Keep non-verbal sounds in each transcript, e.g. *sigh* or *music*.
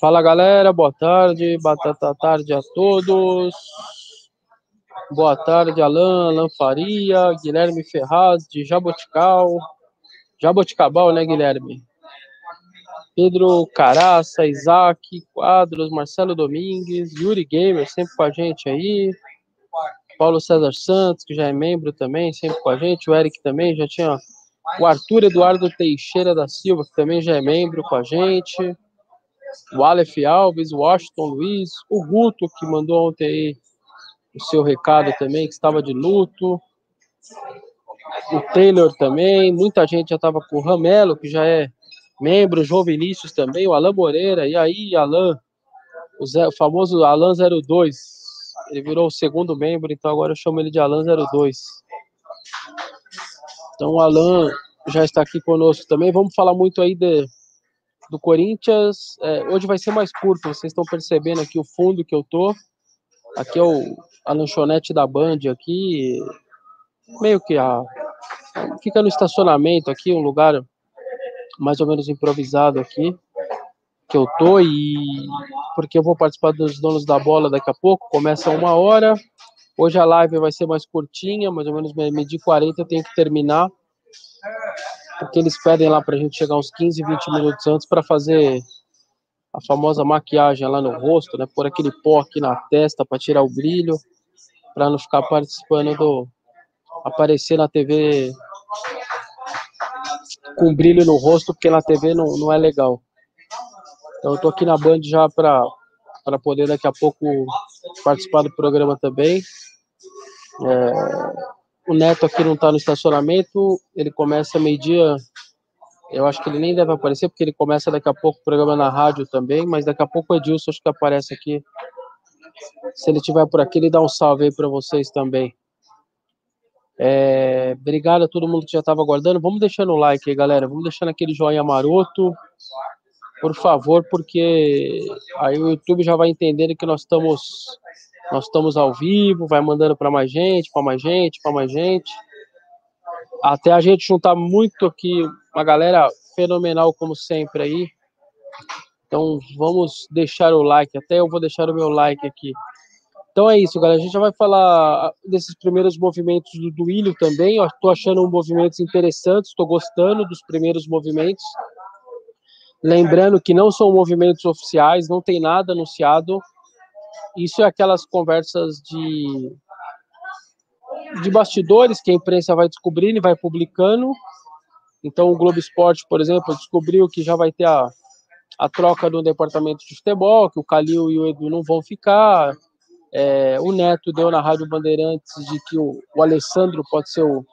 Fala galera, boa tarde, batata tarde a todos. Boa tarde, Alan, Alan Faria, Guilherme Ferraz, de Jabotical. Jaboticabal, né, Guilherme? Pedro Caraça, Isaac, Quadros, Marcelo Domingues, Yuri Gamer, sempre com a gente aí. Paulo César Santos, que já é membro também, sempre com a gente. O Eric também, já tinha o Arthur Eduardo Teixeira da Silva, que também já é membro com a gente. O Aleph Alves, o Washington Luiz, o Guto, que mandou ontem aí o seu recado também, que estava de luto. O Taylor também, muita gente já estava com o Ramelo, que já é membro, o João Vinícius também, o Alan Moreira, e aí, Alan, o, Zé, o famoso Alan 02, ele virou o segundo membro, então agora eu chamo ele de Alan 02. Então o Alan já está aqui conosco também. Vamos falar muito aí de, do Corinthians. É, hoje vai ser mais curto, vocês estão percebendo aqui o fundo que eu tô. Aqui é o, a lanchonete da Band aqui, meio que a fica no estacionamento aqui, um lugar mais ou menos improvisado aqui que eu tô e porque eu vou participar dos donos da bola daqui a pouco, começa uma hora, Hoje a live vai ser mais curtinha, mais ou menos medir 40 eu tenho que terminar. Porque eles pedem lá para a gente chegar uns 15, 20 minutos antes para fazer a famosa maquiagem lá no rosto, né? Pôr aquele pó aqui na testa para tirar o brilho, para não ficar participando do aparecer na TV com brilho no rosto, porque na TV não, não é legal. Então eu tô aqui na Band já para para poder daqui a pouco participar do programa também. É, o Neto aqui não está no estacionamento, ele começa meio-dia. Eu acho que ele nem deve aparecer, porque ele começa daqui a pouco o programa na rádio também, mas daqui a pouco o Edilson acho que aparece aqui. Se ele estiver por aqui, ele dá um salve aí para vocês também. É, obrigado a todo mundo que já estava aguardando. Vamos deixando o like aí, galera. Vamos deixando aquele joinha maroto, por favor, porque aí o YouTube já vai entendendo que nós estamos nós estamos ao vivo, vai mandando para mais gente, para mais gente, para mais gente. Até a gente juntar muito aqui, uma galera fenomenal como sempre aí. Então vamos deixar o like, até eu vou deixar o meu like aqui. Então é isso, galera. A gente já vai falar desses primeiros movimentos do Duílio também. Estou achando movimentos interessantes, estou gostando dos primeiros movimentos. Lembrando que não são movimentos oficiais, não tem nada anunciado isso é aquelas conversas de, de bastidores que a imprensa vai descobrindo e vai publicando. Então, o Globo Esporte, por exemplo, descobriu que já vai ter a, a troca do departamento de futebol, que o Calil e o Edu não vão ficar. É, o Neto deu na Rádio Bandeirantes de que o, o Alessandro pode ser o,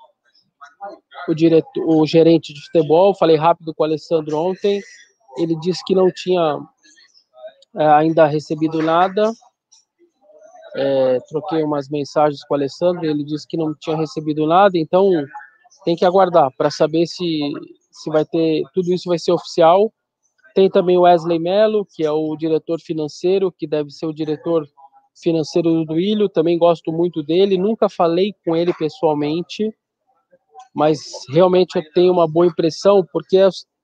o, o gerente de futebol. Falei rápido com o Alessandro ontem. Ele disse que não tinha é, ainda recebido nada é, troquei umas mensagens com o Alessandro, ele disse que não tinha recebido nada, então tem que aguardar para saber se, se vai ter, tudo isso vai ser oficial. Tem também o Wesley Mello, que é o diretor financeiro, que deve ser o diretor financeiro do Duílio, também gosto muito dele, nunca falei com ele pessoalmente, mas realmente eu tenho uma boa impressão, porque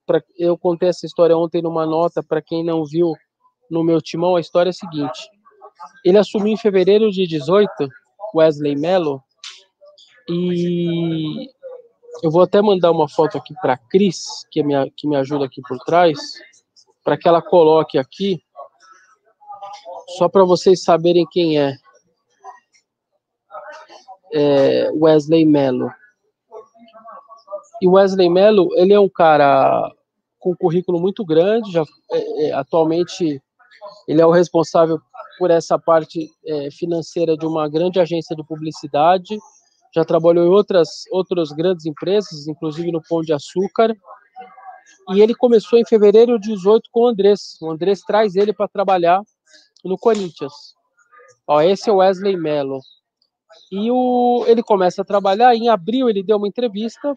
pra, eu contei essa história ontem numa nota, para quem não viu no meu timão, a história é a seguinte, ele assumiu em fevereiro de 18, Wesley Mello, e eu vou até mandar uma foto aqui para Cris, que, é minha, que me ajuda aqui por trás, para que ela coloque aqui, só para vocês saberem quem é. é Wesley Mello. E Wesley Mello, ele é um cara com um currículo muito grande, já é, é, atualmente ele é o responsável por essa parte é, financeira de uma grande agência de publicidade, já trabalhou em outras, outras grandes empresas, inclusive no Pão de Açúcar, e ele começou em fevereiro de 18 com o Andrés. O Andrés traz ele para trabalhar no Corinthians. Ó, esse é o Wesley Mello. E o, ele começa a trabalhar, em abril ele deu uma entrevista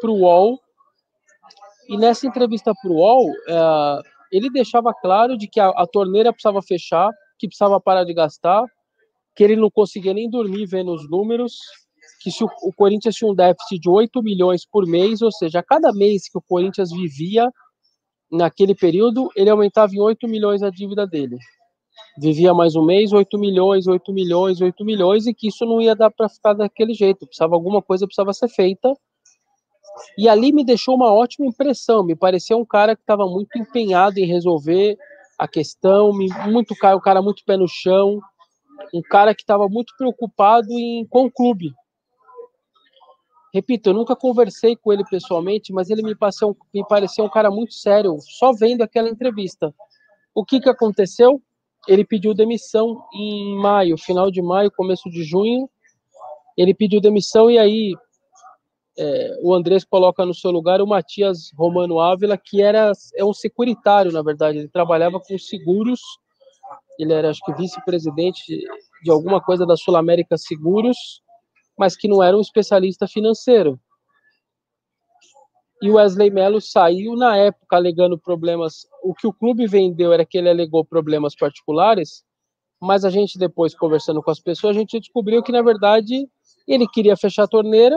para o UOL, e nessa entrevista para o UOL, é, ele deixava claro de que a, a torneira precisava fechar, que precisava parar de gastar, que ele não conseguia nem dormir vendo os números, que se o, o Corinthians tinha um déficit de 8 milhões por mês, ou seja, a cada mês que o Corinthians vivia naquele período, ele aumentava em 8 milhões a dívida dele. Vivia mais um mês, 8 milhões, 8 milhões, 8 milhões, e que isso não ia dar para ficar daquele jeito. Precisava alguma coisa precisava ser feita. E ali me deixou uma ótima impressão. Me parecia um cara que estava muito empenhado em resolver a questão, muito cara, um cara muito pé no chão, um cara que estava muito preocupado em, com o clube. Repito, eu nunca conversei com ele pessoalmente, mas ele me pareceu, me pareceu um cara muito sério, só vendo aquela entrevista. O que, que aconteceu? Ele pediu demissão em maio, final de maio, começo de junho. Ele pediu demissão e aí é, o Andrés coloca no seu lugar o Matias Romano Ávila, que era é um securitário, na verdade. Ele trabalhava com seguros. Ele era, acho que, vice-presidente de alguma coisa da Sul América Seguros, mas que não era um especialista financeiro. E o Wesley Mello saiu na época alegando problemas. O que o clube vendeu era que ele alegou problemas particulares, mas a gente depois conversando com as pessoas, a gente descobriu que na verdade ele queria fechar a torneira,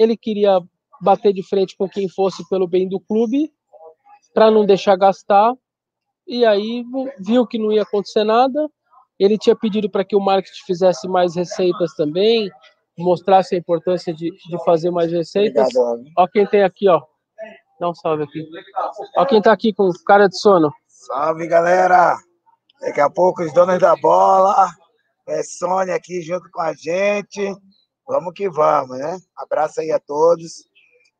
ele queria bater de frente com quem fosse pelo bem do clube, para não deixar gastar. E aí viu que não ia acontecer nada. Ele tinha pedido para que o marketing fizesse mais receitas também, mostrasse a importância de, de fazer mais receitas. Obrigado, ó quem tem aqui, ó. Dá um salve aqui. Ó quem tá aqui com cara de sono. Salve, galera. Daqui a pouco os donos da bola. É Sônia aqui junto com a gente. Vamos que vamos, né? Abraço aí a todos.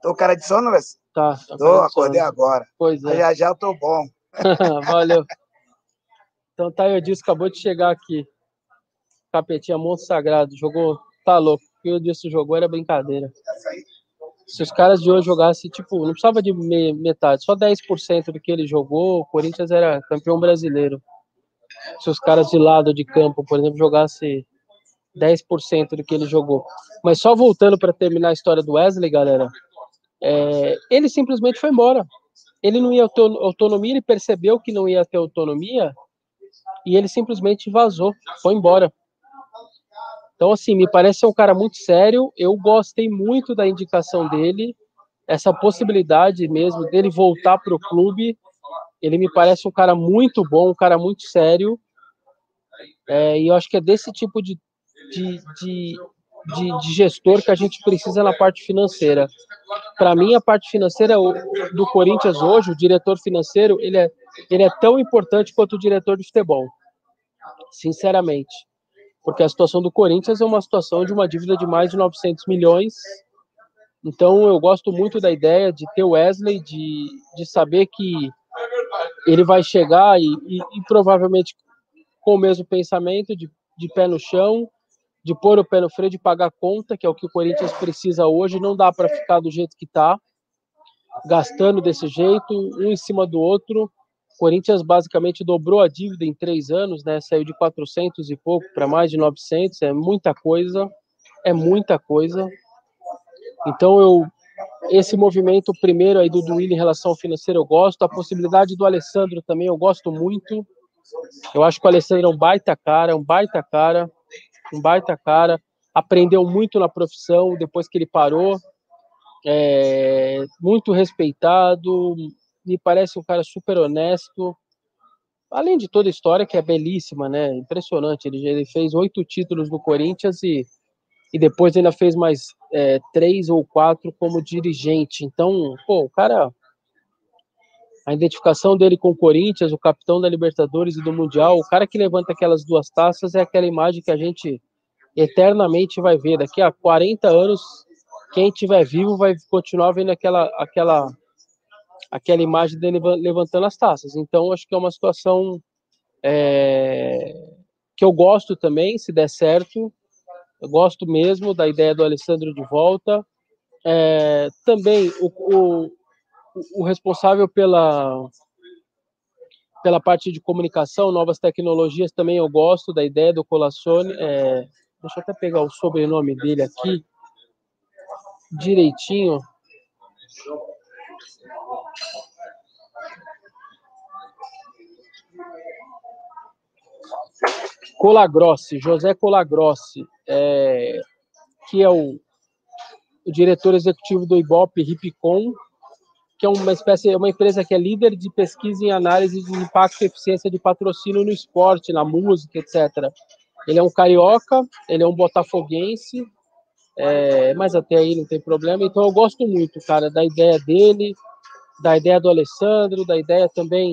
Tô cara de sono, Wes? Tá. tá tô, acordei agora. Pois é. Já já eu tô bom. *laughs* Valeu. Então tá, o Dilson acabou de chegar aqui. Capetinha Monte Sagrado. Jogou, tá louco. O que o Dilson jogou era brincadeira. Se os caras de hoje jogassem, tipo, não precisava de metade, só 10% do que ele jogou, o Corinthians era campeão brasileiro. Se os caras de lado de campo, por exemplo, jogassem 10% do que ele jogou. Mas só voltando para terminar a história do Wesley, galera, é, ele simplesmente foi embora. Ele não ia ter autonomia, ele percebeu que não ia ter autonomia e ele simplesmente vazou, foi embora. Então, assim, me parece um cara muito sério. Eu gostei muito da indicação dele, essa possibilidade mesmo dele voltar para o clube. Ele me parece um cara muito bom, um cara muito sério. É, e eu acho que é desse tipo de, de, de, de, de gestor que a gente precisa na parte financeira. Para mim, a parte financeira do Corinthians hoje, o diretor financeiro, ele é, ele é tão importante quanto o diretor de futebol. Sinceramente porque a situação do Corinthians é uma situação de uma dívida de mais de 900 milhões. Então, eu gosto muito da ideia de ter o Wesley, de, de saber que ele vai chegar e, e, e provavelmente com o mesmo pensamento, de, de pé no chão, de pôr o pé no freio, de pagar a conta, que é o que o Corinthians precisa hoje. Não dá para ficar do jeito que está, gastando desse jeito, um em cima do outro. Corinthians basicamente dobrou a dívida em três anos, né? Saiu de 400 e pouco para mais de 900, é muita coisa, é muita coisa. Então eu esse movimento primeiro aí do Duílio em relação ao financeiro eu gosto, a possibilidade do Alessandro também eu gosto muito. Eu acho que o Alessandro é um baita cara, um baita cara, um baita cara. Aprendeu muito na profissão depois que ele parou, é, muito respeitado, me parece um cara super honesto. Além de toda a história que é belíssima, né? Impressionante. Ele, ele fez oito títulos no Corinthians e, e depois ainda fez mais é, três ou quatro como dirigente. Então, pô, o cara. A identificação dele com o Corinthians, o capitão da Libertadores e do Mundial, o cara que levanta aquelas duas taças é aquela imagem que a gente eternamente vai ver. Daqui a 40 anos, quem estiver vivo vai continuar vendo aquela, aquela aquela imagem dele levantando as taças. Então, acho que é uma situação é, que eu gosto também, se der certo. Eu gosto mesmo da ideia do Alessandro de volta. É, também o, o, o, responsável pela, pela parte de comunicação, novas tecnologias, também eu gosto da ideia do Colassone. É, deixa eu até pegar o sobrenome dele aqui direitinho. Colagrossi, José Colagrossi, é, que é o, o diretor executivo do Ibope, Ripcom, que é uma espécie, é uma empresa que é líder de pesquisa em análise de impacto e eficiência de patrocínio no esporte, na música, etc. Ele é um carioca, ele é um botafoguense, é, mas até aí não tem problema. Então eu gosto muito, cara, da ideia dele, da ideia do Alessandro, da ideia também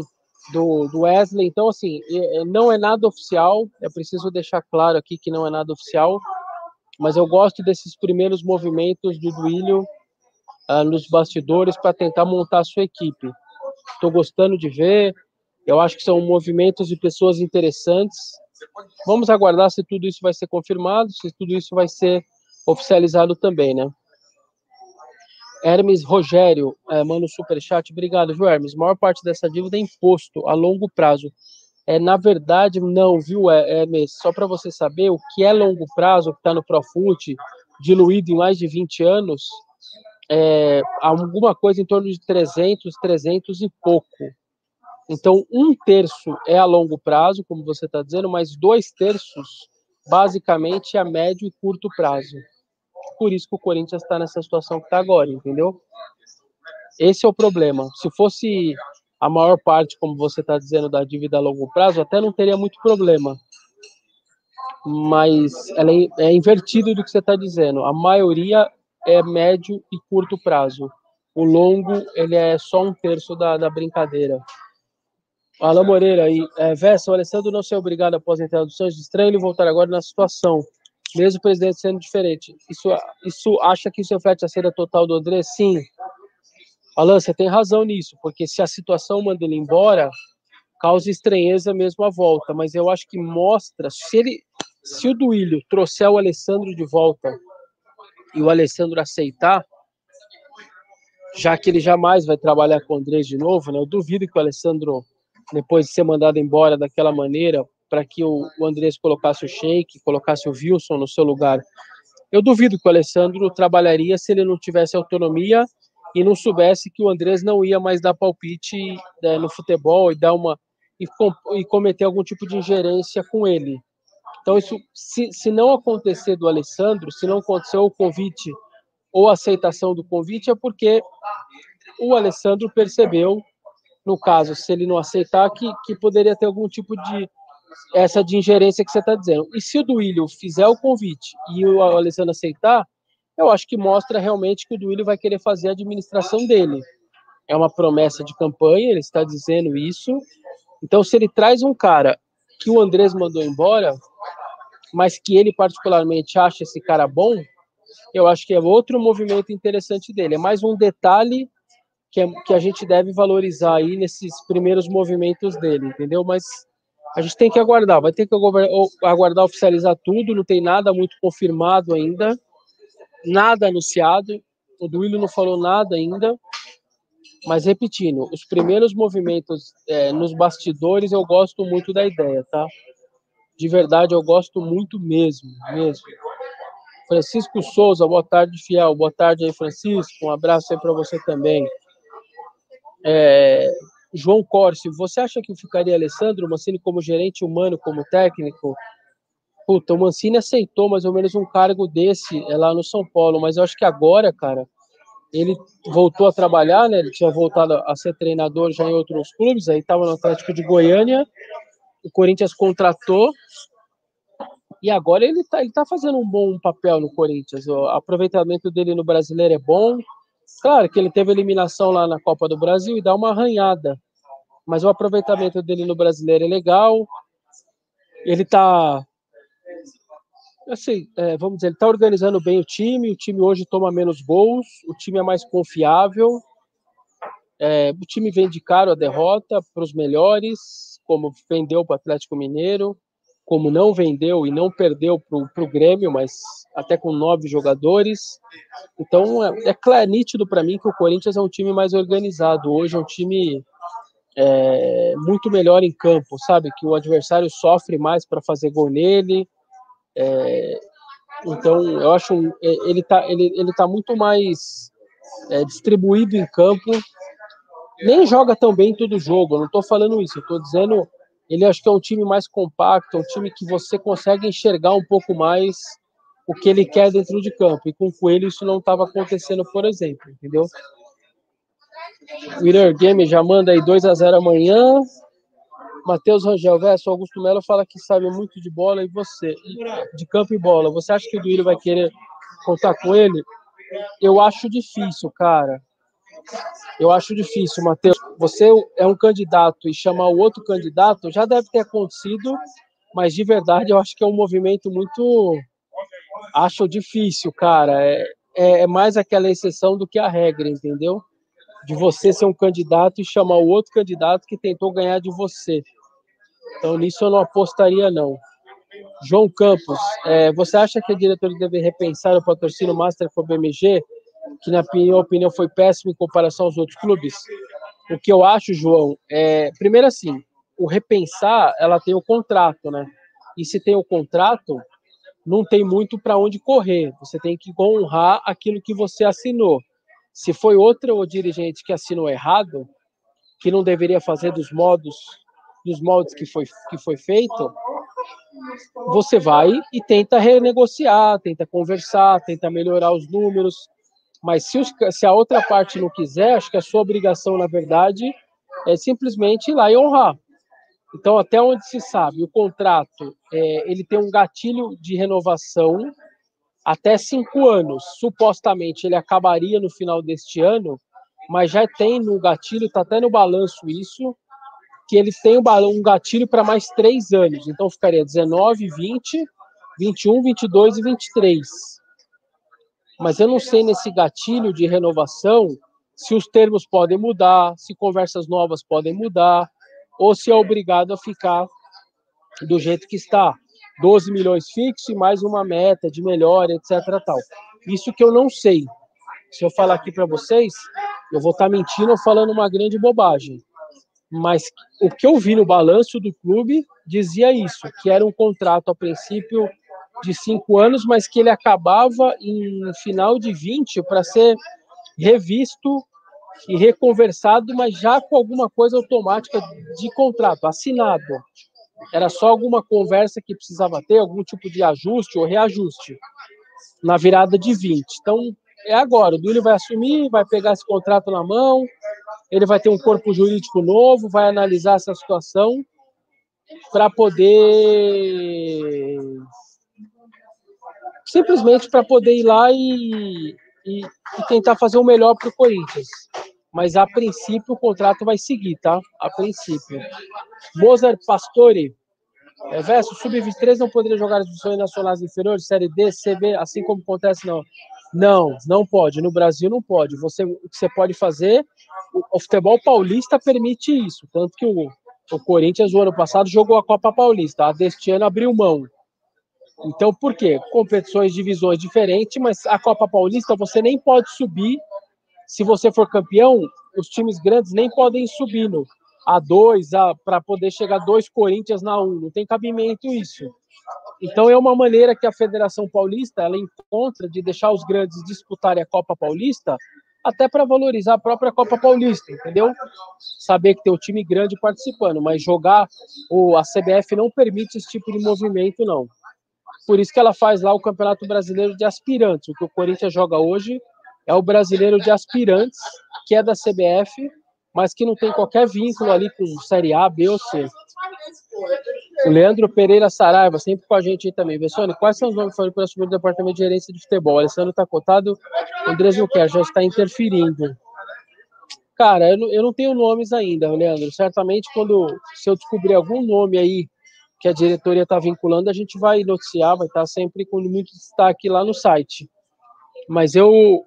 do, do Wesley. Então, assim, não é nada oficial, é preciso deixar claro aqui que não é nada oficial, mas eu gosto desses primeiros movimentos do Duílio uh, nos bastidores para tentar montar a sua equipe. Estou gostando de ver, eu acho que são movimentos de pessoas interessantes. Vamos aguardar se tudo isso vai ser confirmado, se tudo isso vai ser oficializado também, né? Hermes Rogério, é, manda um superchat. Obrigado, viu, Hermes? A maior parte dessa dívida é imposto a longo prazo. É, na verdade, não, viu, Hermes? Só para você saber, o que é longo prazo, que está no Profut, diluído em mais de 20 anos, é, alguma coisa em torno de 300, 300 e pouco. Então, um terço é a longo prazo, como você está dizendo, mas dois terços, basicamente, é a médio e curto prazo. Por isso que o Corinthians está nessa situação que está agora, entendeu? Esse é o problema. Se fosse a maior parte, como você está dizendo, da dívida a longo prazo, até não teria muito problema. Mas ela é, é invertido do que você está dizendo. A maioria é médio e curto prazo. O longo, ele é só um terço da, da brincadeira. Alain Moreira aí, é, Vessa, o Alessandro não ser obrigado após a entrada do estranho ele voltar agora na situação, mesmo o presidente sendo diferente. Isso, isso acha que isso reflete a saída total do André? Sim. Alain, você tem razão nisso, porque se a situação manda ele embora, causa estranheza mesmo a volta, mas eu acho que mostra, se ele, se o Duílio trouxer o Alessandro de volta e o Alessandro aceitar, já que ele jamais vai trabalhar com o Andrés de novo, né? Eu duvido que o Alessandro, depois de ser mandado embora daquela maneira, para que o, o Andrés colocasse o Sheik, colocasse o Wilson no seu lugar, eu duvido que o Alessandro trabalharia se ele não tivesse autonomia e não soubesse que o Andrés não ia mais dar palpite né, no futebol e dar uma e, com, e cometer algum tipo de ingerência com ele. Então, isso, se, se não acontecer do Alessandro, se não acontecer o convite ou a aceitação do convite, é porque o Alessandro percebeu, no caso, se ele não aceitar, que, que poderia ter algum tipo de essa de ingerência que você está dizendo. E se o Duílio fizer o convite e o Alessandro aceitar, eu acho que mostra realmente que o Duílio vai querer fazer a administração dele. É uma promessa de campanha, ele está dizendo isso. Então, se ele traz um cara que o Andrés mandou embora, mas que ele particularmente acha esse cara bom, eu acho que é outro movimento interessante dele. É mais um detalhe que, é, que a gente deve valorizar aí nesses primeiros movimentos dele, entendeu? Mas a gente tem que aguardar, vai ter que aguardar oficializar tudo, não tem nada muito confirmado ainda, nada anunciado, o Duílio não falou nada ainda, mas repetindo, os primeiros movimentos é, nos bastidores eu gosto muito da ideia, tá? De verdade, eu gosto muito mesmo, mesmo. Francisco Souza, boa tarde, fiel. Boa tarde aí, Francisco. Um abraço aí para você também. É, João Corsi, você acha que ficaria Alessandro Mancini como gerente humano, como técnico? Puta, o Mancini aceitou mais ou menos um cargo desse é, lá no São Paulo, mas eu acho que agora, cara, ele voltou a trabalhar, né? Ele tinha voltado a ser treinador já em outros clubes, aí estava no Atlético de Goiânia. O Corinthians contratou e agora ele está ele tá fazendo um bom papel no Corinthians. O aproveitamento dele no brasileiro é bom. Claro que ele teve eliminação lá na Copa do Brasil e dá uma arranhada. Mas o aproveitamento dele no brasileiro é legal. Ele está assim, é, vamos dizer, ele está organizando bem o time, o time hoje toma menos gols, o time é mais confiável, é, o time vende caro a derrota para os melhores, como vendeu para o Atlético Mineiro, como não vendeu e não perdeu para o Grêmio, mas até com nove jogadores. Então é, é claro, nítido para mim que o Corinthians é um time mais organizado. Hoje é um time é, muito melhor em campo, sabe? Que o adversário sofre mais para fazer gol nele, é, então, eu acho é, ele está ele, ele tá muito mais é, distribuído em campo. Nem joga tão bem todo jogo, não estou falando isso, estou dizendo ele acho que é um time mais compacto, é um time que você consegue enxergar um pouco mais o que ele quer dentro de campo. E com o Coelho isso não estava acontecendo, por exemplo, entendeu? Winner Game já manda aí 2 a 0 amanhã. Matheus Rangel, Verso, Augusto Melo fala que sabe muito de bola e você, de campo e bola. Você acha que o Duílio vai querer contar com ele? Eu acho difícil, cara. Eu acho difícil, Matheus. Você é um candidato e chamar o outro candidato já deve ter acontecido, mas de verdade eu acho que é um movimento muito. Acho difícil, cara. É, é, é mais aquela exceção do que a regra, entendeu? De você ser um candidato e chamar o outro candidato que tentou ganhar de você. Então nisso eu não apostaria, não. João Campos, é, você acha que a diretoria deve repensar o patrocínio Master com o BMG? Que na minha opinião foi péssimo em comparação aos outros clubes. O que eu acho, João, é primeiro assim, o repensar, ela tem o contrato, né? E se tem o contrato, não tem muito para onde correr. Você tem que honrar aquilo que você assinou. Se foi outro dirigente que assinou errado, que não deveria fazer dos modos dos moldes que foi, que foi feito, você vai e tenta renegociar, tenta conversar, tenta melhorar os números, mas se, os, se a outra parte não quiser, acho que a sua obrigação, na verdade, é simplesmente ir lá e honrar. Então, até onde se sabe, o contrato é, ele tem um gatilho de renovação até cinco anos. Supostamente ele acabaria no final deste ano, mas já tem no gatilho, está até no balanço isso, que ele tem um gatilho para mais três anos. Então ficaria 19, 20, 21, 22 e 23 mas eu não sei nesse gatilho de renovação se os termos podem mudar, se conversas novas podem mudar, ou se é obrigado a ficar do jeito que está. 12 milhões fixo e mais uma meta de melhora, etc. Tal. Isso que eu não sei. Se eu falar aqui para vocês, eu vou estar tá mentindo ou falando uma grande bobagem. Mas o que eu vi no balanço do clube dizia isso, que era um contrato a princípio de cinco anos, mas que ele acabava em final de 20 para ser revisto e reconversado, mas já com alguma coisa automática de contrato, assinado. Era só alguma conversa que precisava ter, algum tipo de ajuste ou reajuste na virada de 20. Então, é agora. O Duílio vai assumir, vai pegar esse contrato na mão, ele vai ter um corpo jurídico novo, vai analisar essa situação para poder simplesmente para poder ir lá e, e, e tentar fazer o melhor para o Corinthians. Mas a princípio o contrato vai seguir, tá? A princípio. Mozart Pastore, é, verso sub-23 não poderia jogar as divisões nacionais inferiores, série D, CB, assim como acontece não. Não, não pode. No Brasil não pode. Você, o que você pode fazer, o, futebol paulista permite isso. Tanto que o, o Corinthians, o ano passado, jogou a Copa Paulista. A deste ano abriu mão. Então, por quê? Competições, divisões diferentes, mas a Copa Paulista você nem pode subir. Se você for campeão, os times grandes nem podem subir no A2 a, para poder chegar dois Corinthians na 1. Não tem cabimento isso. Então, é uma maneira que a Federação Paulista ela encontra de deixar os grandes disputarem a Copa Paulista, até para valorizar a própria Copa Paulista, entendeu? Saber que tem um time grande participando, mas jogar, ou a CBF não permite esse tipo de movimento, não. Por isso que ela faz lá o Campeonato Brasileiro de Aspirantes. O que o Corinthians joga hoje é o Brasileiro de Aspirantes, que é da CBF, mas que não tem qualquer vínculo ali com Série A, B ou C. O Leandro Pereira Saraiva, sempre com a gente aí também. Vessone, quais são os nomes foram para o departamento de gerência de futebol? Alessandro está cotado, Andrés não quer, já está interferindo. Cara, eu não, eu não tenho nomes ainda, Leandro. Certamente, quando se eu descobrir algum nome aí que a diretoria está vinculando, a gente vai noticiar, vai estar tá sempre com muito destaque lá no site. Mas eu,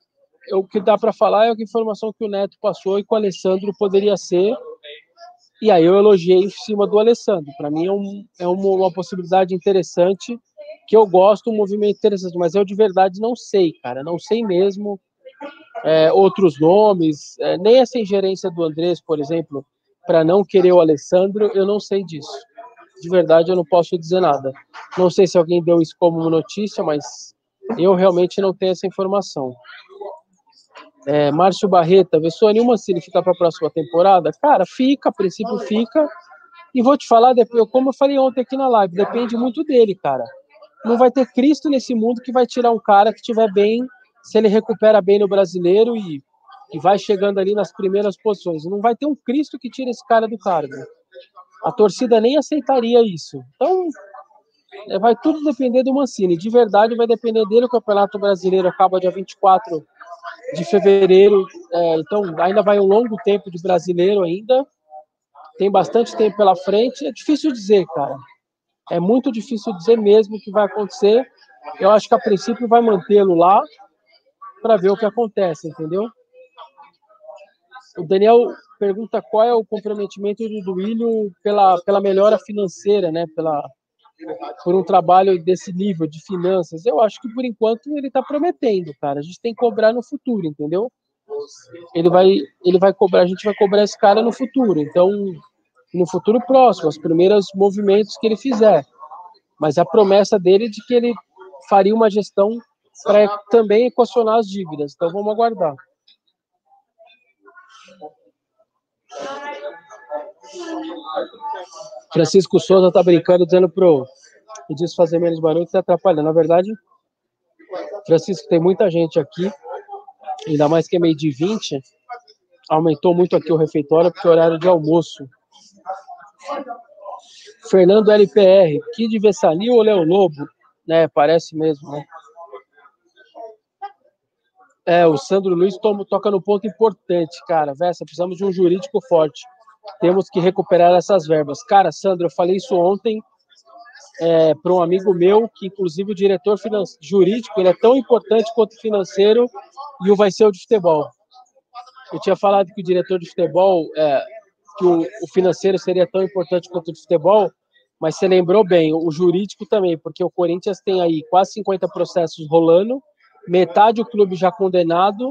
eu o que dá para falar é a informação que o Neto passou e que o Alessandro poderia ser. E aí eu elogiei em cima do Alessandro. Para mim é, um, é uma, uma, possibilidade interessante, que eu gosto, um movimento interessante, mas eu de verdade não sei, cara, não sei mesmo. É, outros nomes, é, nem essa ingerência do Andrés, por exemplo, para não querer o Alessandro, eu não sei disso de verdade eu não posso dizer nada. Não sei se alguém deu isso como notícia, mas eu realmente não tenho essa informação. É, Márcio Barreta, Vessone, se ficar para a próxima temporada? Cara, fica, a princípio fica. E vou te falar, como eu falei ontem aqui na live, depende muito dele, cara. não vai ter Cristo nesse mundo que vai tirar um cara que tiver bem, se ele recupera bem no brasileiro e, e vai chegando ali nas primeiras posições. Não vai ter um Cristo que tire esse cara do cargo. A torcida nem aceitaria isso. Então, é, vai tudo depender do Mancini. De verdade, vai depender dele. O Campeonato Brasileiro acaba dia 24 de fevereiro. É, então, ainda vai um longo tempo de brasileiro ainda. Tem bastante tempo pela frente. É difícil dizer, cara. É muito difícil dizer mesmo o que vai acontecer. Eu acho que a princípio vai mantê-lo lá para ver o que acontece, entendeu? O Daniel pergunta qual é o comprometimento do Duílio pela, pela melhora financeira, né? Pela, por um trabalho desse nível de finanças. Eu acho que por enquanto ele está prometendo, cara. A gente tem que cobrar no futuro, entendeu? Ele vai, ele vai cobrar, a gente vai cobrar esse cara no futuro. Então, no futuro próximo, os primeiros movimentos que ele fizer. Mas a promessa dele é de que ele faria uma gestão para também equacionar as dívidas. Então vamos aguardar. Francisco Souza tá brincando, dizendo pro diz fazer menos barulho que tá atrapalhando. Na verdade, Francisco, tem muita gente aqui, ainda mais que é meio de 20, aumentou muito aqui o refeitório porque é horário de almoço. Fernando LPR, Kid Vessanil ou Léo Lobo? Né, parece mesmo, né? É, o Sandro Luiz toca no ponto importante, cara. Vessa, precisamos de um jurídico forte. Temos que recuperar essas verbas. Cara, Sandro, eu falei isso ontem é, para um amigo meu, que inclusive o diretor jurídico, ele é tão importante quanto o financeiro e o vai ser o de futebol. Eu tinha falado que o diretor de futebol é, que o, o financeiro seria tão importante quanto o de futebol, mas você lembrou bem, o jurídico também, porque o Corinthians tem aí quase 50 processos rolando, metade o clube já condenado,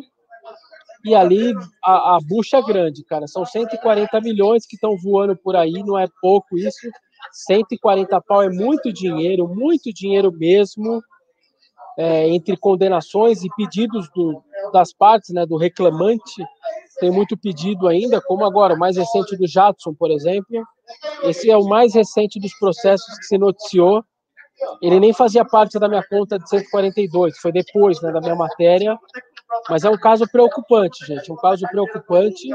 e ali a, a bucha é grande, cara. São 140 milhões que estão voando por aí, não é pouco isso. 140 pau é muito dinheiro, muito dinheiro mesmo, é, entre condenações e pedidos do, das partes, né, do reclamante tem muito pedido ainda, como agora, o mais recente do Jadson, por exemplo. Esse é o mais recente dos processos que se noticiou. Ele nem fazia parte da minha conta de 142, foi depois né, da minha matéria. Mas é um caso preocupante, gente, um caso preocupante.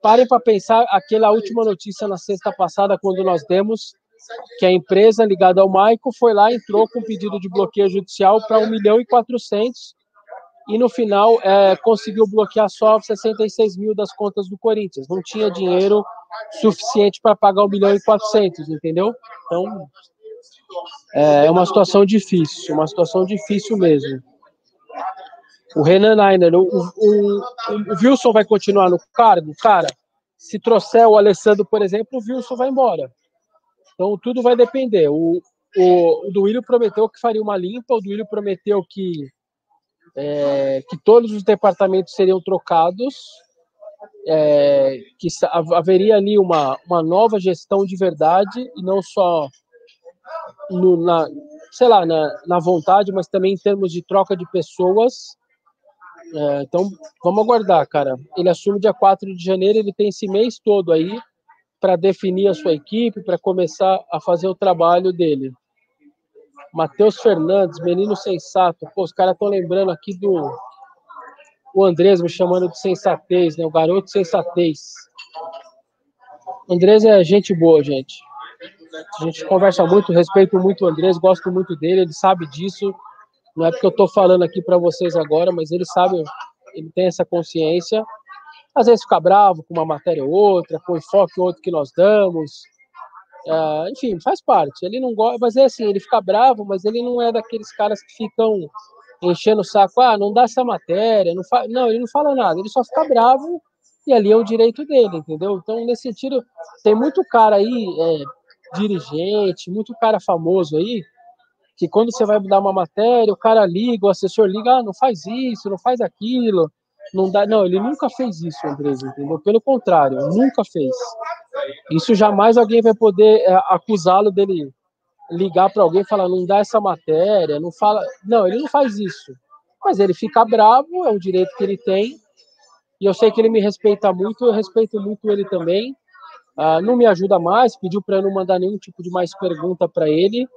Parem para pensar aquela última notícia na sexta passada, quando nós demos que a empresa ligada ao Maico foi lá, entrou com pedido de bloqueio judicial para 1 milhão e 400 e no final é, conseguiu bloquear só 66 mil das contas do Corinthians. Não tinha dinheiro suficiente para pagar 1 milhão e 400, entendeu? Então, é uma situação difícil, uma situação difícil mesmo. O Renan Nainer, o, o, o, o Wilson vai continuar no cargo? Cara, se trouxer o Alessandro, por exemplo, o Wilson vai embora. Então, tudo vai depender. O, o, o Duílio prometeu que faria uma limpa, o Duílio prometeu que é, que todos os departamentos seriam trocados, é, que haveria ali uma, uma nova gestão de verdade e não só no, na, sei lá, na, na vontade, mas também em termos de troca de pessoas. É, então, vamos aguardar, cara. Ele assume dia 4 de janeiro, ele tem esse mês todo aí para definir a sua equipe, para começar a fazer o trabalho dele. Matheus Fernandes, menino sensato. Pô, os caras estão lembrando aqui do o Andrés me chamando de sensatez, né? O garoto sensatez. Andrés é gente boa, gente. A gente conversa muito, respeito muito o Andrés, gosto muito dele, ele sabe disso. Não é porque eu estou falando aqui para vocês agora, mas ele sabe, ele tem essa consciência. Às vezes fica bravo com uma matéria ou outra, com o enfoque outro que nós damos Uh, enfim, faz parte. Ele não gosta, mas é assim, ele fica bravo, mas ele não é daqueles caras que ficam enchendo o saco, ah, não dá essa matéria, não, fa... não, ele não fala nada, ele só fica bravo e ali é o direito dele, entendeu? Então, nesse sentido, tem muito cara aí, é, dirigente, muito cara famoso aí, que quando você vai dar uma matéria, o cara liga, o assessor liga, ah, não faz isso, não faz aquilo, não dá. Não, ele nunca fez isso, Andrés, entendeu? Pelo contrário, nunca fez. Isso jamais alguém vai poder é, acusá-lo dele ligar para alguém e falar, não dá essa matéria, não fala. Não, ele não faz isso. Mas ele fica bravo, é um direito que ele tem. E eu sei que ele me respeita muito, eu respeito muito ele também. Ah, não me ajuda mais, pediu para não mandar nenhum tipo de mais pergunta para ele.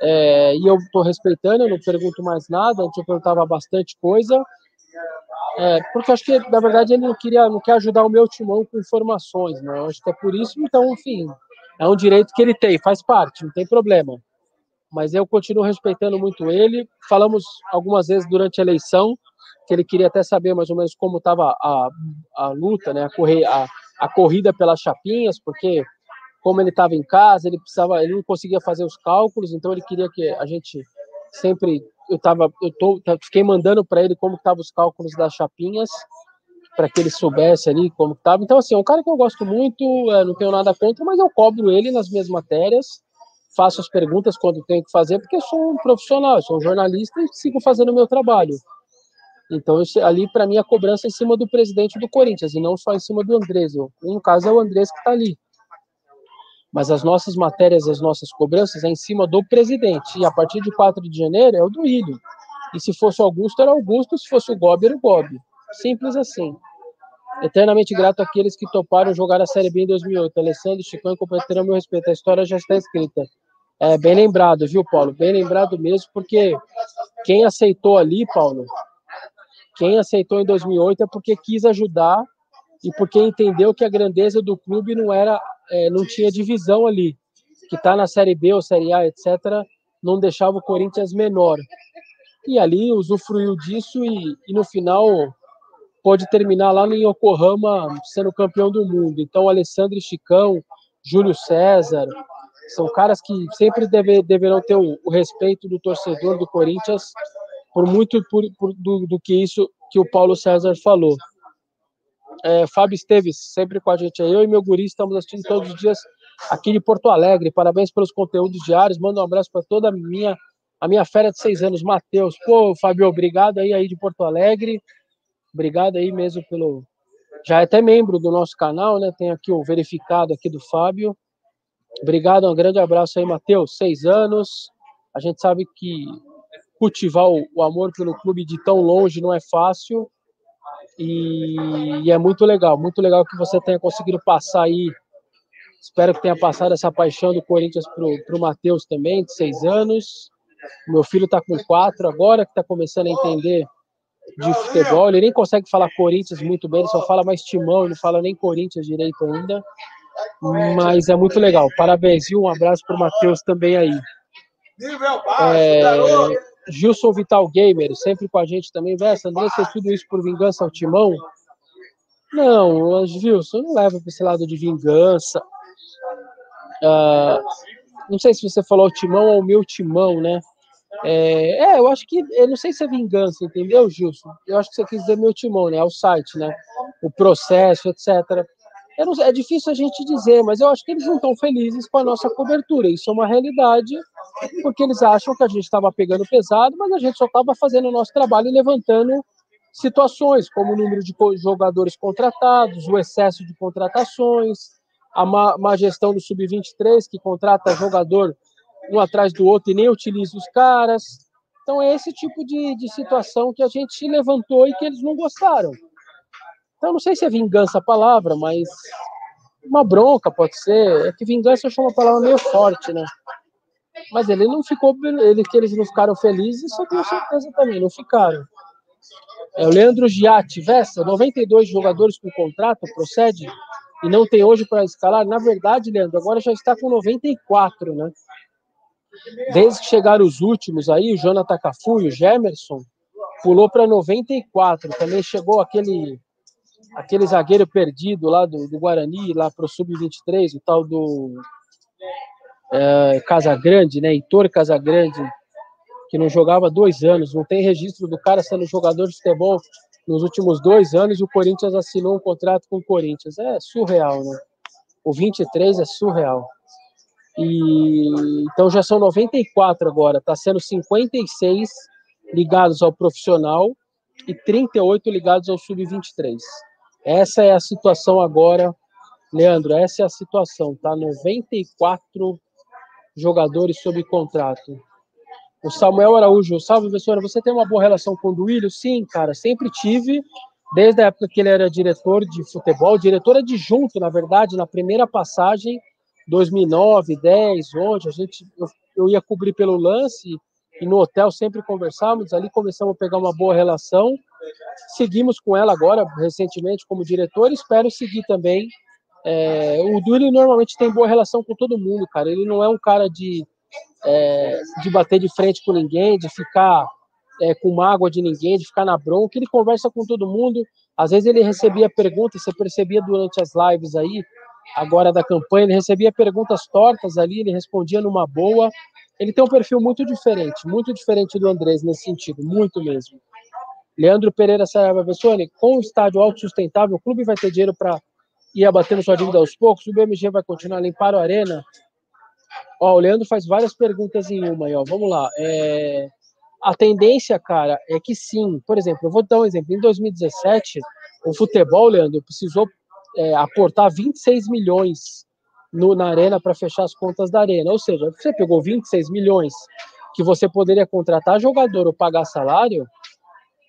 É, e eu estou respeitando, eu não pergunto mais nada, antes eu perguntava bastante coisa, é, porque acho que, na verdade, ele não queria, não quer ajudar o meu timão com informações, né? Eu acho que é por isso, então, enfim, é um direito que ele tem, faz parte, não tem problema. Mas eu continuo respeitando muito ele. Falamos algumas vezes durante a eleição que ele queria até saber mais ou menos como estava a, a luta, né? A, correr, a, a corrida pelas chapinhas, porque como ele estava em casa, ele precisava, ele não conseguia fazer os cálculos, então ele queria que a gente sempre eu tava, eu tô, fiquei mandando para ele como estavam os cálculos das chapinhas, para que ele soubesse ali como estava. Então assim, é um cara que eu gosto muito, é, não tenho nada contra, mas eu cobro ele nas minhas matérias, faço as perguntas quando tenho que fazer, porque eu sou um profissional, sou um jornalista e sigo fazendo o meu trabalho. Então, ali, para mim, a cobrança é em cima do presidente do Corinthians, e não só em cima do Andrés. No caso, é o Andrés que está ali. Mas as nossas matérias, as nossas cobranças é em cima do presidente. E a partir de 4 de janeiro é o do Ilho. E se fosse o Augusto, era Augusto. Se fosse o Gobi, era o Gobi. Simples assim. Eternamente grato àqueles que toparam jogar a Série B em 2008. Alessandro, Chicão e companhia meu respeito. A história já está escrita. É bem lembrado, viu, Paulo? Bem lembrado mesmo, porque quem aceitou ali, Paulo, quem aceitou em 2008 é porque quis ajudar e porque entendeu que a grandeza do clube não era, é, não tinha divisão ali, que está na Série B ou Série A, etc., não deixava o Corinthians menor. E ali usufruiu disso e, e no final pode terminar lá em Yokohama sendo campeão do mundo. Então, Alessandro Chicão, Júlio César, são caras que sempre deve, deverão ter o, o, respeito do torcedor do Corinthians por muito por, por do, do, que isso que o Paulo César falou. É, Fábio Esteves, sempre com a gente aí. Eu e meu guri estamos assistindo todos os dias aqui de Porto Alegre. Parabéns pelos conteúdos diários. Manda um abraço para toda a minha, a minha fera de seis anos, Matheus. Pô, Fábio, obrigado aí, aí de Porto Alegre. Obrigado aí mesmo pelo. Já é até membro do nosso canal, né? Tem aqui o verificado aqui do Fábio. Obrigado, um grande abraço aí, Matheus. Seis anos. A gente sabe que cultivar o, o, amor pelo clube de tão longe não é fácil e, e, é muito legal, muito legal que você tenha conseguido passar aí. Espero que tenha passado essa paixão do Corinthians para o Matheus também, de seis anos. Meu filho está com quatro agora, que está começando a entender de futebol. Ele nem consegue falar Corinthians muito bem, ele só fala mais timão, ele não fala nem Corinthians direito ainda. Mas é muito legal. Parabéns, viu? Um abraço para o Matheus também aí. É, Gilson Vital Gamer, sempre com a gente também. Vessa, André fez tudo isso por vingança ao timão? Não, Gilson, não leva para esse lado de vingança. Uh, não sei se você falou timão ou meu timão, né? É, é, eu acho que, eu não sei se é vingança, entendeu, Gilson? Eu acho que você quis dizer meu timão, né? É o site, né? O processo, etc. Não, é difícil a gente dizer, mas eu acho que eles não estão felizes com a nossa cobertura. Isso é uma realidade, porque eles acham que a gente estava pegando pesado, mas a gente só estava fazendo o nosso trabalho e levantando situações, como o número de jogadores contratados, o excesso de contratações, a má, má gestão do Sub-23, que contrata jogador um atrás do outro e nem utiliza os caras. Então é esse tipo de, de situação que a gente levantou e que eles não gostaram. Então, não sei se é vingança a palavra, mas uma bronca pode ser. É que vingança eu acho uma palavra meio forte, né? Mas ele não ficou, ele que eles não ficaram felizes, isso eu tenho certeza também, não ficaram. É, o Leandro Giatti, Vessa, 92 jogadores com contrato, procede? E não tem hoje para escalar? Na verdade, Leandro, agora já está com 94, né? Desde que chegaram os últimos aí, o Jonathan Cafu e o Gemerson, pulou para 94. Também chegou aquele aquele zagueiro perdido lá do, do Guarani, lá para o Sub-23, o tal do é, Casagrande, né? Heitor Casagrande, que não jogava dois anos, não tem registro do cara sendo jogador de futebol nos últimos dois anos e o Corinthians assinou um contrato com o Corinthians. É surreal, né? O 23 é surreal. E então já são 94 agora, tá sendo 56 ligados ao profissional e 38 ligados ao sub-23. Essa é a situação agora, Leandro, essa é a situação, tá? 94 jogadores sob contrato. O Samuel Araújo, salve, professora, você tem uma boa relação com o Duílio? Sim, cara, sempre tive, desde a época que ele era diretor de futebol, diretor adjunto, na verdade, na primeira passagem, 2009, 10, onde a gente eu, eu ia cobrir pelo lance e no hotel sempre conversávamos, ali começamos a pegar uma boa relação. Seguimos com ela agora, recentemente, como diretor, espero seguir também. É, o Duílio normalmente tem boa relação com todo mundo, cara. Ele não é um cara de, é, de bater de frente com ninguém, de ficar é, com mágoa de ninguém, de ficar na bronca. Ele conversa com todo mundo. Às vezes ele recebia perguntas, você percebia durante as lives aí, agora da campanha, ele recebia perguntas tortas ali, ele respondia numa boa. Ele tem um perfil muito diferente, muito diferente do Andrés nesse sentido, muito mesmo. Leandro Pereira Saraiva Bessoni, com o estádio autossustentável, o clube vai ter dinheiro para ir abatendo sua dívida aos poucos, o BMG vai continuar a limpar a arena. Ó, o Leandro faz várias perguntas em uma aí, ó. Vamos lá. É... A tendência, cara, é que sim. Por exemplo, eu vou dar um exemplo. Em 2017, o futebol, Leandro, precisou é, aportar 26 milhões no, na arena para fechar as contas da arena. Ou seja, você pegou 26 milhões que você poderia contratar jogador ou pagar salário,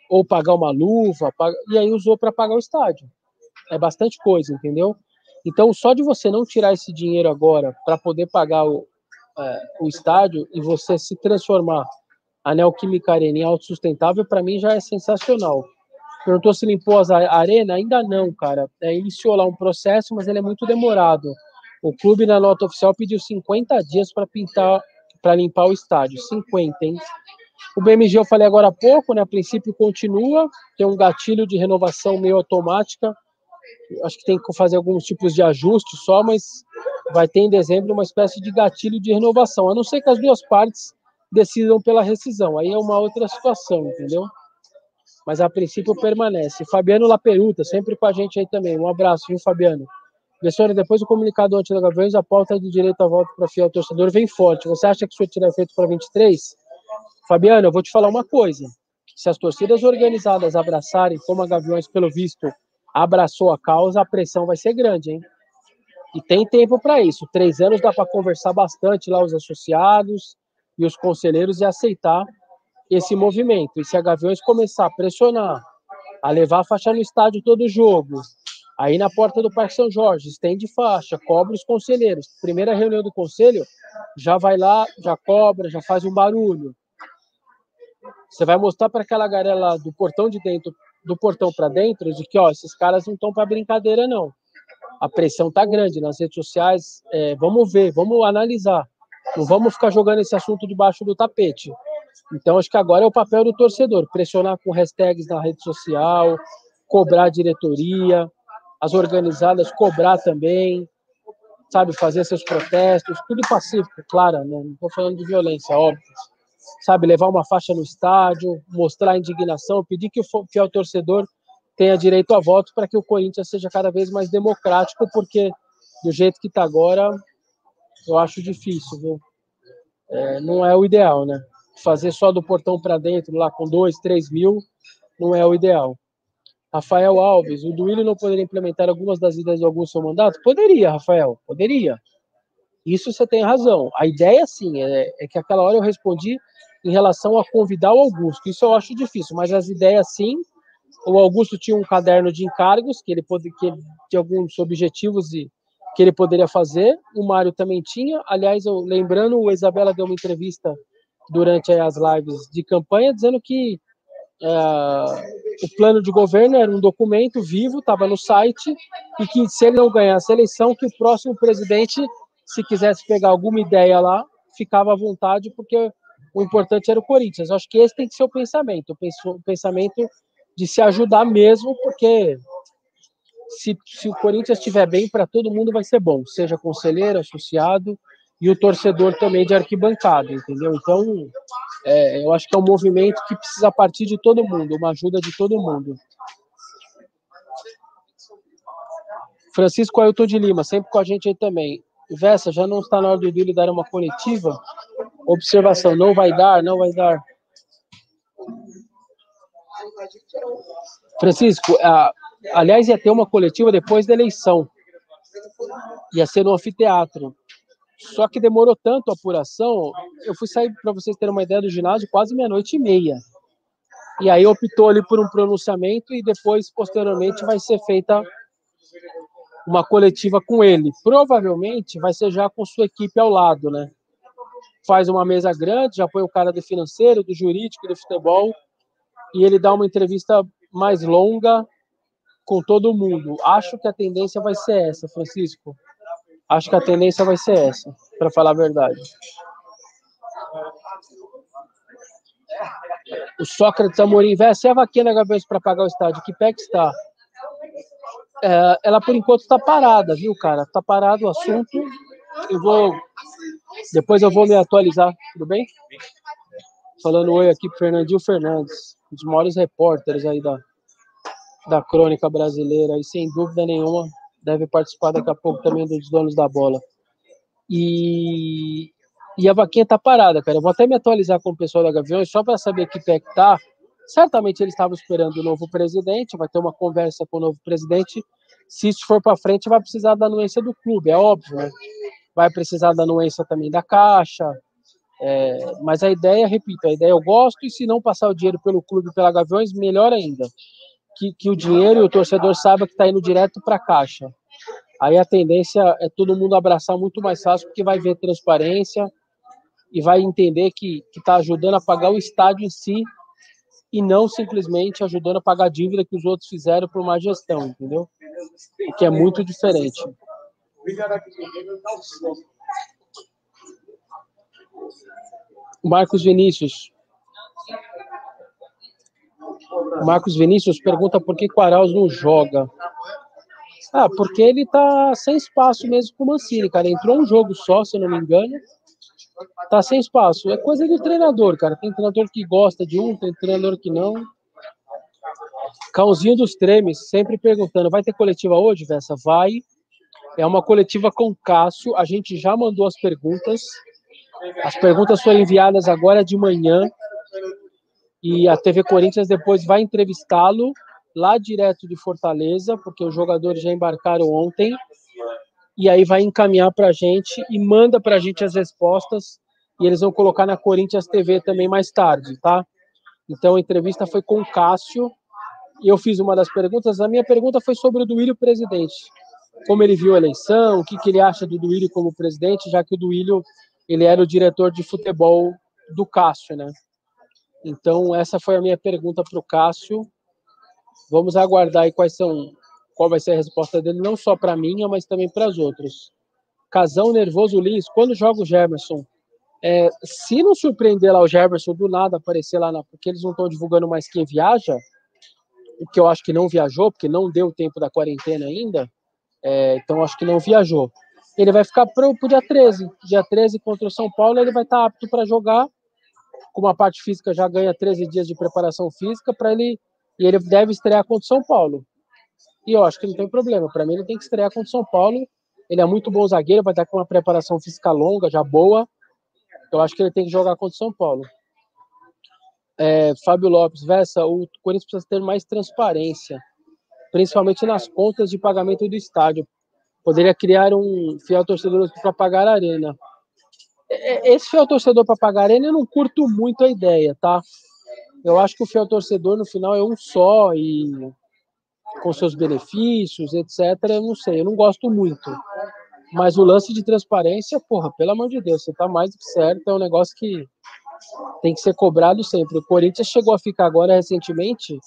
ou pagar uma luva, e aí usou para pagar o estádio. É bastante coisa, entendeu? Então, só de você não tirar esse dinheiro agora para poder pagar o, é, o estádio e você se transformar a Neoquímica Arena em autossustentável, para mim já é sensacional. Perguntou se limpou a arena? Ainda não, cara. É, iniciou lá um processo, mas ele é muito demorado. O clube, na nota oficial, pediu 50 dias para pintar, para limpar o estádio. 50, hein? O BMG eu falei agora há pouco, né? A princípio continua, tem um gatilho de renovação meio automática. Acho que tem que fazer alguns tipos de ajustes só, mas vai ter em dezembro uma espécie de gatilho de renovação, a não ser que as duas partes decidam pela rescisão. Aí é uma outra situação, entendeu? Mas a princípio permanece. Fabiano Laperuta, sempre com a gente aí também. Um abraço, viu, Fabiano? Professora, depois do comunicado ontem da Gaviões, a pauta de direito à volta para fiel torcedor vem forte. Você acha que isso vai tirar efeito para 23? Fabiano, eu vou te falar uma coisa. Se as torcidas organizadas abraçarem, como a Gaviões, pelo visto, abraçou a causa, a pressão vai ser grande, hein? E tem tempo para isso. Três anos dá para conversar bastante lá os associados e os conselheiros e aceitar esse movimento. E se a Gaviões começar a pressionar, a levar a faixa no estádio todo jogo, Aí na porta do Parque São Jorge, estende faixa, cobra os conselheiros. Primeira reunião do conselho, já vai lá, já cobra, já faz um barulho. Você vai mostrar para aquela galera do portão de dentro, do portão para dentro, de que ó, esses caras não estão para brincadeira não. A pressão tá grande nas redes sociais. É, vamos ver, vamos analisar. Não vamos ficar jogando esse assunto debaixo do tapete. Então acho que agora é o papel do torcedor, pressionar com hashtags na rede social, cobrar a diretoria, as organizadas cobrar também, sabe, fazer seus protestos, tudo pacífico, claro, né? não estou falando de violência, óbvio. Sabe, levar uma faixa no estádio, mostrar a indignação, pedir que o fiel torcedor tenha direito a voto para que o Corinthians seja cada vez mais democrático, porque do jeito que está agora, eu acho difícil, viu? É, não é o ideal, né? Fazer só do portão para dentro, lá com dois, três mil, não é o ideal. Rafael Alves, o Duílio não poderia implementar algumas das ideias de algum seu mandato? Poderia, Rafael, poderia. Isso você tem razão. A ideia, sim, é, é que aquela hora eu respondi em relação a convidar o Augusto. Isso eu acho difícil, mas as ideias, sim. O Augusto tinha um caderno de encargos que ele pode, que de alguns objetivos e que ele poderia fazer. O Mário também tinha. Aliás, eu, lembrando, o Isabela deu uma entrevista durante as lives de campanha dizendo que é, o plano de governo era um documento vivo, estava no site, e que se ele não ganhasse a eleição, que o próximo presidente, se quisesse pegar alguma ideia lá, ficava à vontade, porque o importante era o Corinthians. Acho que esse tem que ser o pensamento, o pensamento de se ajudar mesmo, porque se, se o Corinthians estiver bem, para todo mundo vai ser bom, seja conselheiro, associado e o torcedor também de arquibancada, entendeu? Então, é, eu acho que é um movimento que precisa partir de todo mundo, uma ajuda de todo mundo. Francisco Ailton de Lima, sempre com a gente aí também. Vessa, já não está na hora do Billy dar uma coletiva? Observação, não vai dar, não vai dar. Francisco, aliás, ia ter uma coletiva depois da eleição. Ia ser no anfiteatro. Só que demorou tanto a apuração, eu fui sair, para vocês terem uma ideia, do ginásio quase meia-noite e meia. E aí optou ali por um pronunciamento e depois, posteriormente, vai ser feita uma coletiva com ele. Provavelmente vai ser já com sua equipe ao lado, né? Faz uma mesa grande, já põe o cara do financeiro, do jurídico, do futebol, e ele dá uma entrevista mais longa com todo mundo. Acho que a tendência vai ser essa, Francisco. Acho que a tendência vai ser essa, para falar a verdade. O Sócrates Amorim, vai a vaquinha da Gaviões para pagar o estádio. Que pé que está? É, ela, por enquanto, está parada, viu, cara? Está parado o assunto. Eu vou... Depois eu vou me atualizar, tudo bem? Falando oi aqui pro Fernandinho Fernandes, um dos maiores repórteres aí da, da crônica brasileira, e sem dúvida nenhuma deve participar daqui a pouco também dos donos da bola. E, e a vaquinha tá parada, cara. Eu vou até me atualizar com o pessoal da Gaviões só para saber que pé que tá. Certamente eles estavam esperando o novo presidente, vai ter uma conversa com o novo presidente. Se isso for para frente, vai precisar da anuência do clube, é óbvio, né? Vai precisar da anuência também da Caixa. É, mas a ideia, repito, a ideia eu gosto, e se não passar o dinheiro pelo clube, pela Gaviões, melhor ainda que, que o dinheiro e o torcedor saiba que está indo direto para a caixa. Aí a tendência é todo mundo abraçar muito mais fácil, porque vai ver transparência e vai entender que está ajudando a pagar o estádio em si e não simplesmente ajudando a pagar a dívida que os outros fizeram por má gestão, entendeu? O que é muito diferente. Marcos Vinícius, Marcos Vinícius pergunta por que o Arauz não joga. Ah, porque ele tá sem espaço mesmo com o Mancini, cara. Entrou um jogo só, se eu não me engano. Tá sem espaço. É coisa do treinador, cara. Tem treinador que gosta de um, tem treinador que não. Cãozinho dos Tremes, sempre perguntando: vai ter coletiva hoje, Vessa? Vai. É uma coletiva com Cássio. A gente já mandou as perguntas. As perguntas foram enviadas agora de manhã e a TV Corinthians depois vai entrevistá-lo lá direto de Fortaleza, porque os jogadores já embarcaram ontem, e aí vai encaminhar para a gente e manda para a gente as respostas, e eles vão colocar na Corinthians TV também mais tarde, tá? Então a entrevista foi com o Cássio, e eu fiz uma das perguntas, a minha pergunta foi sobre o Duílio presidente, como ele viu a eleição, o que, que ele acha do Duílio como presidente, já que o Duílio ele era o diretor de futebol do Cássio, né? Então, essa foi a minha pergunta para o Cássio. Vamos aguardar aí quais são, qual vai ser a resposta dele, não só para mim, mas também para os outros. Casão nervoso, Lins, quando joga o Jefferson? É, se não surpreender lá o Jefferson do nada aparecer lá, na, porque eles não estão divulgando mais quem viaja, o que eu acho que não viajou, porque não deu tempo da quarentena ainda, é, então acho que não viajou. Ele vai ficar para o dia 13. Dia 13 contra o São Paulo, ele vai estar tá apto para jogar com uma parte física já ganha 13 dias de preparação física para ele e ele deve estrear contra o São Paulo. E eu acho que não tem problema. Para mim, ele tem que estrear contra o São Paulo. Ele é muito bom zagueiro, vai estar com uma preparação física longa, já boa. Eu acho que ele tem que jogar contra o São Paulo. É, Fábio Lopes, Vessa, o Corinthians precisa ter mais transparência, principalmente nas contas de pagamento do estádio. Poderia criar um fiel torcedor para pagar a arena. É, esse fiel torcedor para pagar arena, eu não curto muito a ideia, tá? Eu acho que o fiel torcedor no final é um só e com seus benefícios, etc. Eu não sei, eu não gosto muito. Mas o lance de transparência, porra, pelo amor de Deus, você tá mais do que certo, é um negócio que tem que ser cobrado sempre. O Corinthians chegou a ficar agora recentemente,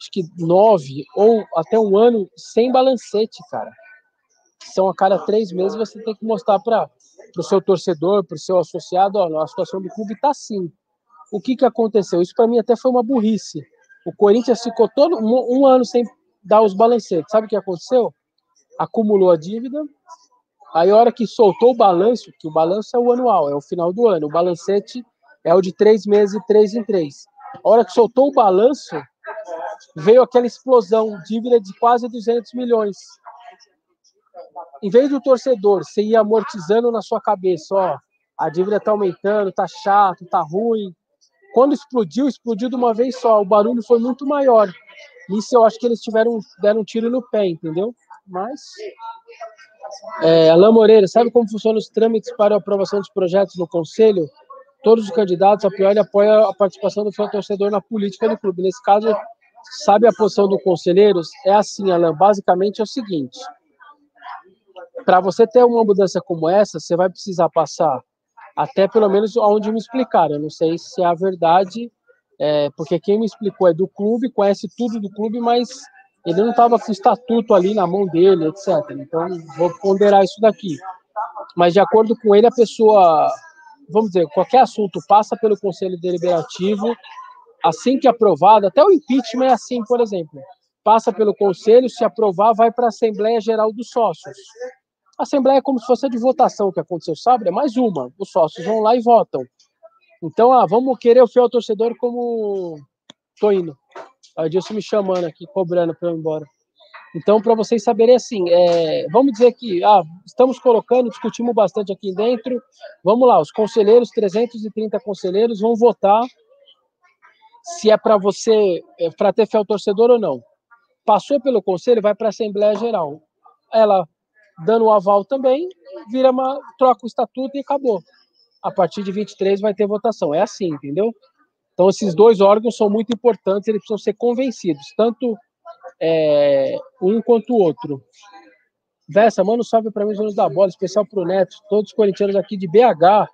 acho que nove ou até um ano sem balancete, cara. São a cada três meses você tem que mostrar para o seu torcedor, para o seu associado, ó, a situação do clube está assim. O que, que aconteceu? Isso para mim até foi uma burrice. O Corinthians ficou todo um, um ano sem dar os balancetes. Sabe o que aconteceu? Acumulou a dívida. Aí, a hora que soltou o balanço, que o balanço é o anual, é o final do ano, o balancete é o de três meses, três em três. A hora que soltou o balanço, veio aquela explosão, dívida de quase 200 milhões em vez do torcedor você ir amortizando na sua cabeça, ó, a dívida tá aumentando, tá chato, tá ruim. Quando explodiu, explodiu de uma vez só. O barulho foi muito maior. Isso eu acho que eles tiveram deram um tiro no pé, entendeu? Mas é, Alain Moreira, sabe como funcionam os trâmites para a aprovação dos projetos no conselho? Todos os candidatos, a priori, apoiam a participação do seu torcedor na política do clube. Nesse caso, sabe a posição do conselheiros? É assim, Alain, basicamente é o seguinte: para você ter uma mudança como essa, você vai precisar passar até pelo menos onde me explicaram. Eu não sei se é a verdade, é, porque quem me explicou é do clube, conhece tudo do clube, mas ele não estava com o estatuto ali na mão dele, etc. Então, vou ponderar isso daqui. Mas, de acordo com ele, a pessoa, vamos dizer, qualquer assunto passa pelo Conselho Deliberativo, assim que aprovado, até o impeachment é assim, por exemplo. Passa pelo Conselho, se aprovar, vai para a Assembleia Geral dos Sócios. A Assembleia é como se fosse a de votação que aconteceu sábado, é mais uma. Os sócios vão lá e votam. Então, ah, vamos querer o fiel torcedor como tô indo. A Dilson me chamando aqui, cobrando para eu ir embora. Então, para vocês saberem assim, é, vamos dizer que ah, estamos colocando, discutimos bastante aqui dentro. Vamos lá, os conselheiros, 330 conselheiros, vão votar se é para você, é, para ter fiel torcedor ou não. Passou pelo conselho, vai para a Assembleia Geral. Ela dando o aval também, vira uma, troca o estatuto e acabou. A partir de 23 vai ter votação. É assim, entendeu? Então, esses dois órgãos são muito importantes, eles precisam ser convencidos, tanto é, um quanto o outro. Vessa, mano, salve para mim os donos da bola, especial para o Neto, todos os corintianos aqui de BH.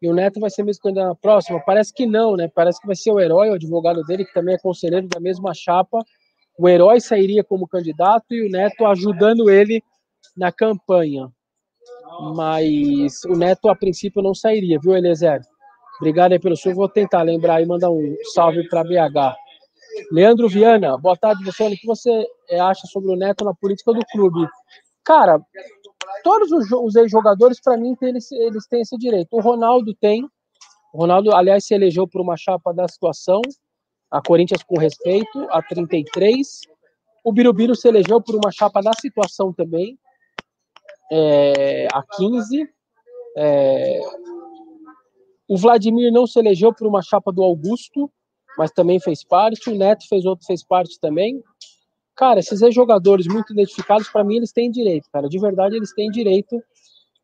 E o Neto vai ser mesmo candidato na próxima? Parece que não, né? Parece que vai ser o herói, o advogado dele, que também é conselheiro da mesma chapa. O herói sairia como candidato e o Neto ajudando ele na campanha. Mas o Neto, a princípio, não sairia, viu, Eliezer? Obrigado aí pelo seu. Vou tentar lembrar e mandar um salve para BH. Leandro Viana, boa tarde, você. O que você eh, acha sobre o Neto na política do clube? Cara, todos os, ex-jogadores, para mim, eles, eles têm esse direito. O Ronaldo tem. O Ronaldo, aliás, se elegeu por uma chapa da situação. A Corinthians com respeito, a 33. O Birubiru se elegeu por uma chapa da situação também é, a 15. É, o Vladimir não se elegeu por uma chapa do Augusto, mas também fez parte. O Neto fez outro, fez parte também. Cara, esses jogadores muito identificados, para mim, eles têm direito, cara. De verdade, eles têm direito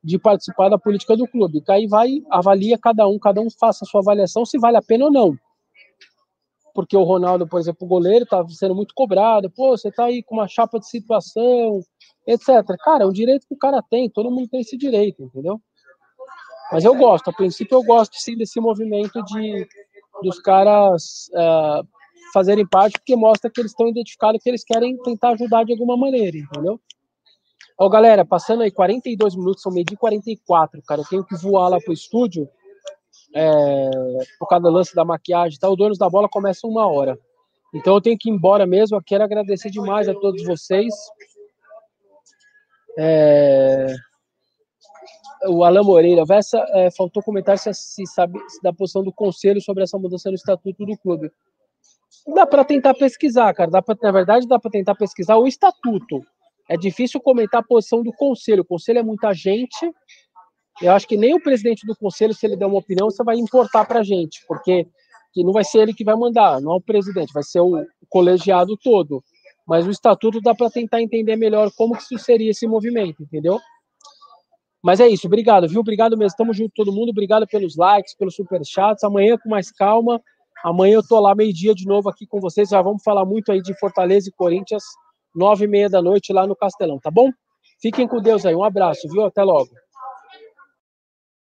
de participar da política do clube. Que aí vai, avalia cada um, cada um faça a sua avaliação se vale a pena ou não. Porque o Ronaldo, por exemplo, o goleiro, tá sendo muito cobrado. Pô, você tá aí com uma chapa de situação, etc. Cara, é um direito que o cara tem, todo mundo tem esse direito, entendeu? Mas eu gosto, a princípio eu gosto sim desse movimento de dos caras uh, fazerem parte, porque mostra que eles estão identificados, que eles querem tentar ajudar de alguma maneira, entendeu? Ó, galera, passando aí 42 minutos, são meio de 44, cara, eu tenho que voar lá pro estúdio, é, por causa do lance da maquiagem, tá? O Donos da Bola começa uma hora. Então eu tenho que ir embora mesmo, eu quero agradecer demais a todos vocês, é... O Alain Moreira, é, faltou comentar se, se sabe se da posição do conselho sobre essa mudança no estatuto do clube. Dá para tentar pesquisar, cara. Dá pra, na verdade, dá para tentar pesquisar o estatuto. É difícil comentar a posição do conselho. O conselho é muita gente. Eu acho que nem o presidente do conselho, se ele der uma opinião, você vai importar para gente, porque que não vai ser ele que vai mandar, não é o presidente, vai ser o colegiado todo mas o estatuto dá para tentar entender melhor como que seria esse movimento, entendeu? Mas é isso, obrigado, viu? Obrigado mesmo. Tamo junto todo mundo. Obrigado pelos likes, pelos superchats. Amanhã com mais calma. Amanhã eu tô lá meio-dia de novo aqui com vocês. Já vamos falar muito aí de Fortaleza e Corinthians, nove e meia da noite lá no Castelão, tá bom? Fiquem com Deus aí. Um abraço, viu? Até logo.